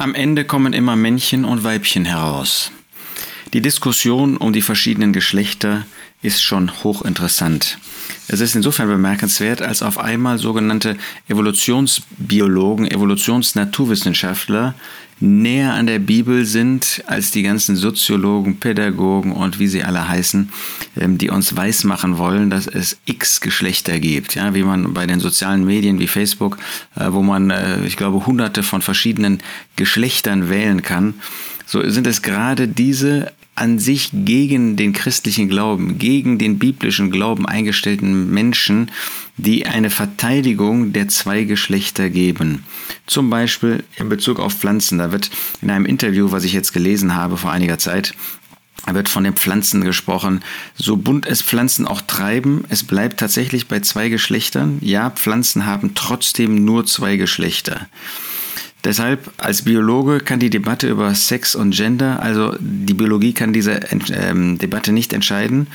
Am Ende kommen immer Männchen und Weibchen heraus. Die Diskussion um die verschiedenen Geschlechter ist schon hochinteressant. Es ist insofern bemerkenswert, als auf einmal sogenannte Evolutionsbiologen, Evolutionsnaturwissenschaftler näher an der Bibel sind als die ganzen Soziologen, Pädagogen und wie sie alle heißen, ähm, die uns weismachen wollen, dass es x Geschlechter gibt. Ja, wie man bei den sozialen Medien wie Facebook, äh, wo man, äh, ich glaube, hunderte von verschiedenen Geschlechtern wählen kann. So sind es gerade diese an sich gegen den christlichen Glauben, gegen den biblischen Glauben eingestellten Menschen, die eine Verteidigung der zwei Geschlechter geben. Zum Beispiel in Bezug auf Pflanzen. Da wird in einem Interview, was ich jetzt gelesen habe vor einiger Zeit, wird von den Pflanzen gesprochen. So bunt es Pflanzen auch treiben, es bleibt tatsächlich bei zwei Geschlechtern. Ja, Pflanzen haben trotzdem nur zwei Geschlechter. Deshalb als Biologe kann die Debatte über Sex und Gender, also die Biologie kann diese ähm, Debatte nicht entscheiden.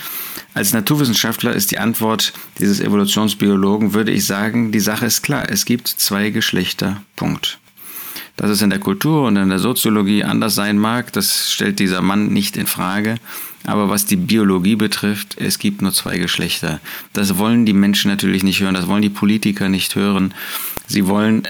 Als Naturwissenschaftler ist die Antwort dieses Evolutionsbiologen, würde ich sagen, die Sache ist klar, es gibt zwei Geschlechter. Punkt. Dass es in der Kultur und in der Soziologie anders sein mag, das stellt dieser Mann nicht in Frage. Aber was die Biologie betrifft, es gibt nur zwei Geschlechter. Das wollen die Menschen natürlich nicht hören, das wollen die Politiker nicht hören. Sie wollen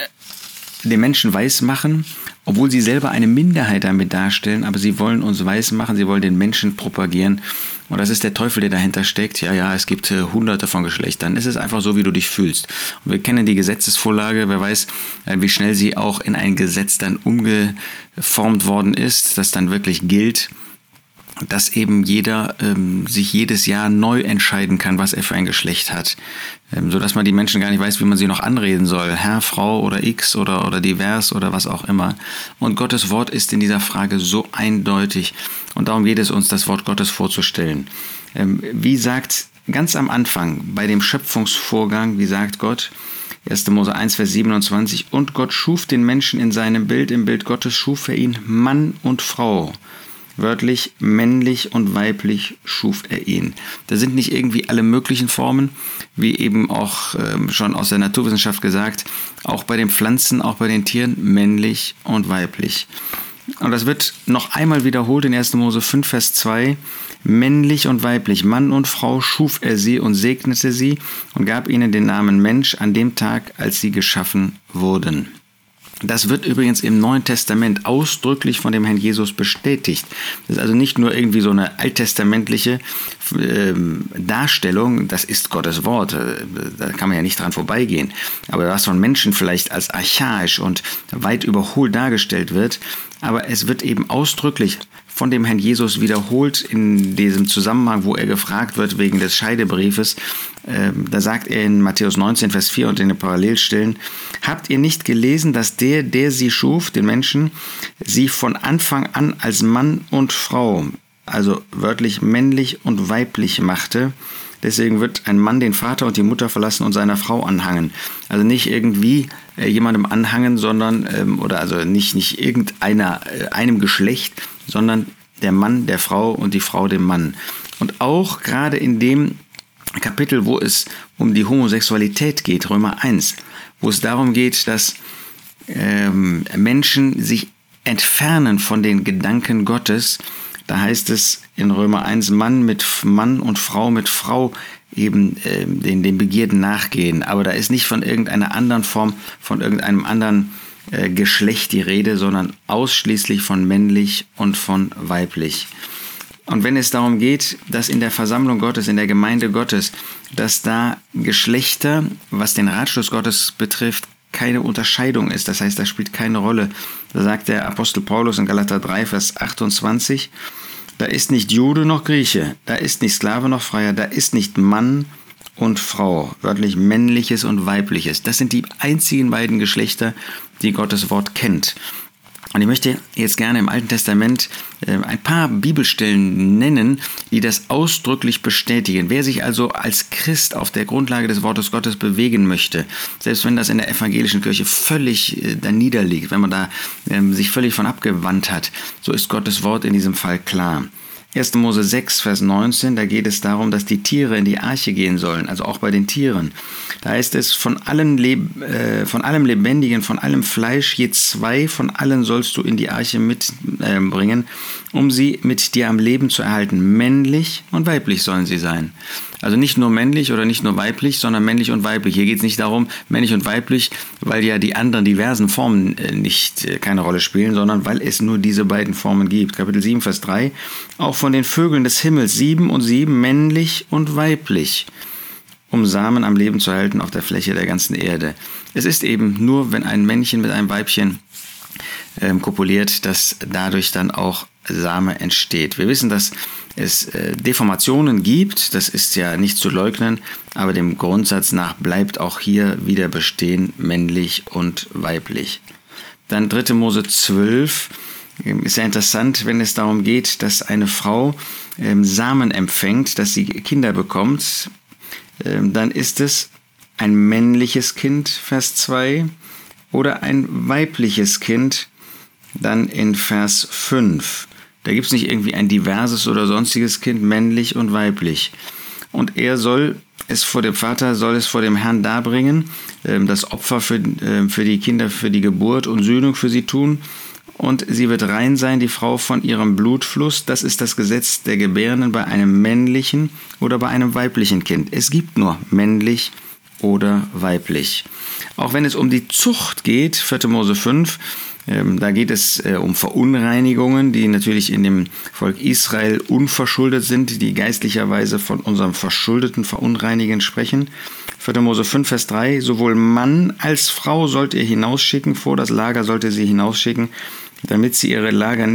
den Menschen weismachen, obwohl sie selber eine Minderheit damit darstellen, aber sie wollen uns weismachen, sie wollen den Menschen propagieren. Und das ist der Teufel, der dahinter steckt. Ja, ja, es gibt äh, hunderte von Geschlechtern. Es ist einfach so, wie du dich fühlst. Und wir kennen die Gesetzesvorlage. Wer weiß, äh, wie schnell sie auch in ein Gesetz dann umgeformt worden ist, das dann wirklich gilt dass eben jeder ähm, sich jedes Jahr neu entscheiden kann, was er für ein Geschlecht hat, ähm, so dass man die Menschen gar nicht weiß, wie man sie noch anreden soll, Herr, Frau oder X oder oder divers oder was auch immer. Und Gottes Wort ist in dieser Frage so eindeutig und darum geht es uns, das Wort Gottes vorzustellen. Ähm, wie sagt ganz am Anfang bei dem Schöpfungsvorgang, wie sagt Gott? 1. Mose 1, Vers 27. Und Gott schuf den Menschen in seinem Bild, im Bild Gottes schuf er ihn Mann und Frau. Wörtlich männlich und weiblich schuf er ihn. Da sind nicht irgendwie alle möglichen Formen, wie eben auch äh, schon aus der Naturwissenschaft gesagt, auch bei den Pflanzen, auch bei den Tieren männlich und weiblich. Und das wird noch einmal wiederholt in 1. Mose 5, Vers 2. Männlich und weiblich, Mann und Frau schuf er sie und segnete sie und gab ihnen den Namen Mensch an dem Tag, als sie geschaffen wurden. Das wird übrigens im Neuen Testament ausdrücklich von dem Herrn Jesus bestätigt. Das ist also nicht nur irgendwie so eine alttestamentliche äh, Darstellung, das ist Gottes Wort, äh, da kann man ja nicht dran vorbeigehen. Aber was von Menschen vielleicht als archaisch und weit überholt dargestellt wird, aber es wird eben ausdrücklich von dem Herrn Jesus wiederholt in diesem Zusammenhang, wo er gefragt wird wegen des Scheidebriefes. Ähm, da sagt er in Matthäus 19, Vers 4 und in den Parallelstellen, habt ihr nicht gelesen, dass der, der sie schuf, den Menschen, sie von Anfang an als Mann und Frau, also wörtlich männlich und weiblich machte? Deswegen wird ein Mann den Vater und die Mutter verlassen und seiner Frau anhangen. Also nicht irgendwie äh, jemandem anhangen, sondern, ähm, oder also nicht, nicht irgendeiner, äh, einem Geschlecht, sondern der Mann der Frau und die Frau dem Mann. Und auch gerade in dem Kapitel, wo es um die Homosexualität geht, Römer 1, wo es darum geht, dass ähm, Menschen sich entfernen von den Gedanken Gottes, da heißt es in Römer 1, Mann mit Mann und Frau mit Frau eben äh, den, den Begierden nachgehen. Aber da ist nicht von irgendeiner anderen Form, von irgendeinem anderen äh, Geschlecht die Rede, sondern ausschließlich von männlich und von weiblich. Und wenn es darum geht, dass in der Versammlung Gottes, in der Gemeinde Gottes, dass da Geschlechter, was den Ratschluss Gottes betrifft, keine Unterscheidung ist, das heißt, das spielt keine Rolle. Da sagt der Apostel Paulus in Galater 3, Vers 28, da ist nicht Jude noch Grieche, da ist nicht Sklave noch Freier, da ist nicht Mann und Frau, wörtlich männliches und weibliches. Das sind die einzigen beiden Geschlechter, die Gottes Wort kennt. Und ich möchte jetzt gerne im Alten Testament äh, ein paar Bibelstellen nennen, die das ausdrücklich bestätigen. Wer sich also als Christ auf der Grundlage des Wortes Gottes bewegen möchte, selbst wenn das in der evangelischen Kirche völlig äh, da niederliegt, wenn man da ähm, sich völlig von abgewandt hat, so ist Gottes Wort in diesem Fall klar. 1. Mose 6, Vers 19, da geht es darum, dass die Tiere in die Arche gehen sollen, also auch bei den Tieren. Da heißt es, von, allen Leb äh, von allem Lebendigen, von allem Fleisch, je zwei von allen sollst du in die Arche mitbringen, äh, um sie mit dir am Leben zu erhalten. Männlich und weiblich sollen sie sein. Also nicht nur männlich oder nicht nur weiblich, sondern männlich und weiblich. Hier geht es nicht darum, männlich und weiblich, weil ja die anderen diversen Formen äh, nicht äh, keine Rolle spielen, sondern weil es nur diese beiden Formen gibt. Kapitel 7, Vers 3. Auch von den Vögeln des Himmels sieben und sieben, männlich und weiblich um Samen am Leben zu halten auf der Fläche der ganzen Erde. Es ist eben nur, wenn ein Männchen mit einem Weibchen ähm, kopuliert, dass dadurch dann auch Same entsteht. Wir wissen, dass es äh, Deformationen gibt, das ist ja nicht zu leugnen, aber dem Grundsatz nach bleibt auch hier wieder bestehen männlich und weiblich. Dann 3. Mose 12 ähm, ist ja interessant, wenn es darum geht, dass eine Frau ähm, Samen empfängt, dass sie Kinder bekommt, ähm, dann ist es ein männliches Kind, Vers 2, oder ein weibliches Kind, dann in Vers 5. Da gibt es nicht irgendwie ein diverses oder sonstiges Kind, männlich und weiblich. Und er soll es vor dem Vater, soll es vor dem Herrn darbringen, ähm, das Opfer für, ähm, für die Kinder, für die Geburt und Sühnung für sie tun. Und sie wird rein sein, die Frau von ihrem Blutfluss. Das ist das Gesetz der Gebärenden bei einem männlichen oder bei einem weiblichen Kind. Es gibt nur männlich oder weiblich. Auch wenn es um die Zucht geht, 4. Mose 5, ähm, da geht es äh, um Verunreinigungen, die natürlich in dem Volk Israel unverschuldet sind, die geistlicherweise von unserem verschuldeten Verunreinigen sprechen. 4. Mose 5, Vers 3, sowohl Mann als Frau sollt ihr hinausschicken, vor das Lager sollt ihr sie hinausschicken, damit sie ihre Lager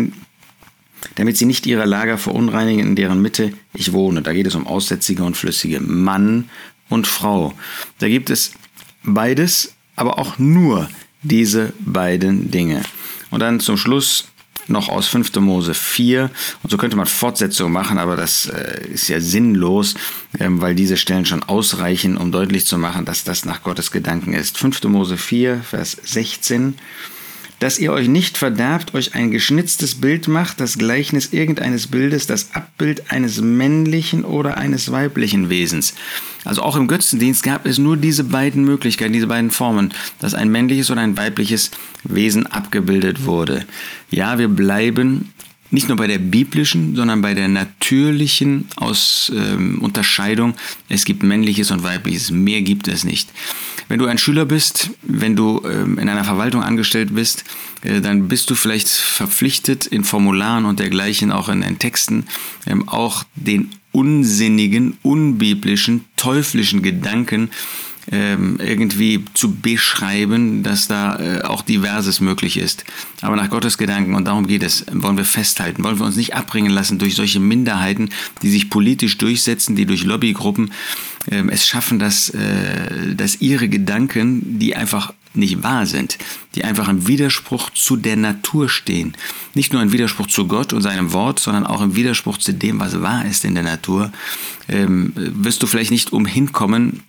damit sie nicht ihre Lager verunreinigen, in deren Mitte ich wohne. Da geht es um Aussätzige und Flüssige, Mann und Frau. Da gibt es beides, aber auch nur diese beiden Dinge. Und dann zum Schluss noch aus 5. Mose 4. Und so könnte man Fortsetzungen machen, aber das äh, ist ja sinnlos, ähm, weil diese Stellen schon ausreichen, um deutlich zu machen, dass das nach Gottes Gedanken ist. 5. Mose 4, Vers 16 dass ihr euch nicht verderbt, euch ein geschnitztes Bild macht, das Gleichnis irgendeines Bildes, das Abbild eines männlichen oder eines weiblichen Wesens. Also auch im Götzendienst gab es nur diese beiden Möglichkeiten, diese beiden Formen, dass ein männliches oder ein weibliches Wesen abgebildet wurde. Ja, wir bleiben nicht nur bei der biblischen, sondern bei der natürlichen Aus, ähm, Unterscheidung. Es gibt männliches und weibliches. Mehr gibt es nicht. Wenn du ein Schüler bist, wenn du ähm, in einer Verwaltung angestellt bist, äh, dann bist du vielleicht verpflichtet, in Formularen und dergleichen, auch in den Texten, ähm, auch den unsinnigen, unbiblischen, teuflischen Gedanken ähm, irgendwie zu beschreiben, dass da äh, auch Diverses möglich ist. Aber nach Gottes Gedanken, und darum geht es, wollen wir festhalten, wollen wir uns nicht abbringen lassen durch solche Minderheiten, die sich politisch durchsetzen, die durch Lobbygruppen ähm, es schaffen, dass, äh, dass ihre Gedanken, die einfach nicht wahr sind, die einfach im Widerspruch zu der Natur stehen. Nicht nur im Widerspruch zu Gott und seinem Wort, sondern auch im Widerspruch zu dem, was wahr ist in der Natur, ähm, wirst du vielleicht nicht umhin kommen,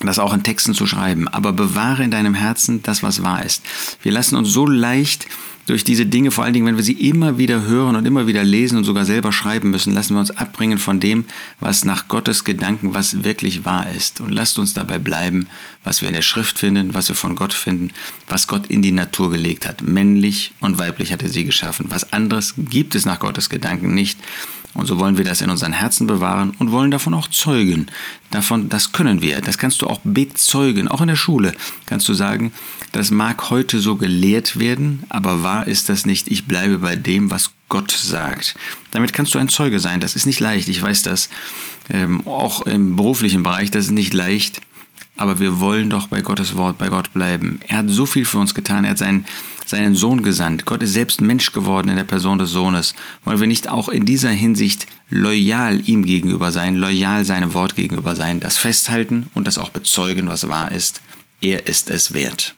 das auch in Texten zu schreiben. Aber bewahre in deinem Herzen das, was wahr ist. Wir lassen uns so leicht durch diese Dinge, vor allen Dingen, wenn wir sie immer wieder hören und immer wieder lesen und sogar selber schreiben müssen, lassen wir uns abbringen von dem, was nach Gottes Gedanken, was wirklich wahr ist. Und lasst uns dabei bleiben, was wir in der Schrift finden, was wir von Gott finden, was Gott in die Natur gelegt hat. Männlich und weiblich hat er sie geschaffen. Was anderes gibt es nach Gottes Gedanken nicht. Und so wollen wir das in unseren Herzen bewahren und wollen davon auch zeugen. Davon, das können wir. Das kannst du auch bezeugen. Auch in der Schule kannst du sagen, das mag heute so gelehrt werden, aber wahr ist das nicht. Ich bleibe bei dem, was Gott sagt. Damit kannst du ein Zeuge sein. Das ist nicht leicht. Ich weiß das. Ähm, auch im beruflichen Bereich, das ist nicht leicht. Aber wir wollen doch bei Gottes Wort, bei Gott bleiben. Er hat so viel für uns getan. Er hat seinen, seinen Sohn gesandt. Gott ist selbst Mensch geworden in der Person des Sohnes. Wollen wir nicht auch in dieser Hinsicht loyal ihm gegenüber sein, loyal seinem Wort gegenüber sein, das festhalten und das auch bezeugen, was wahr ist? Er ist es wert.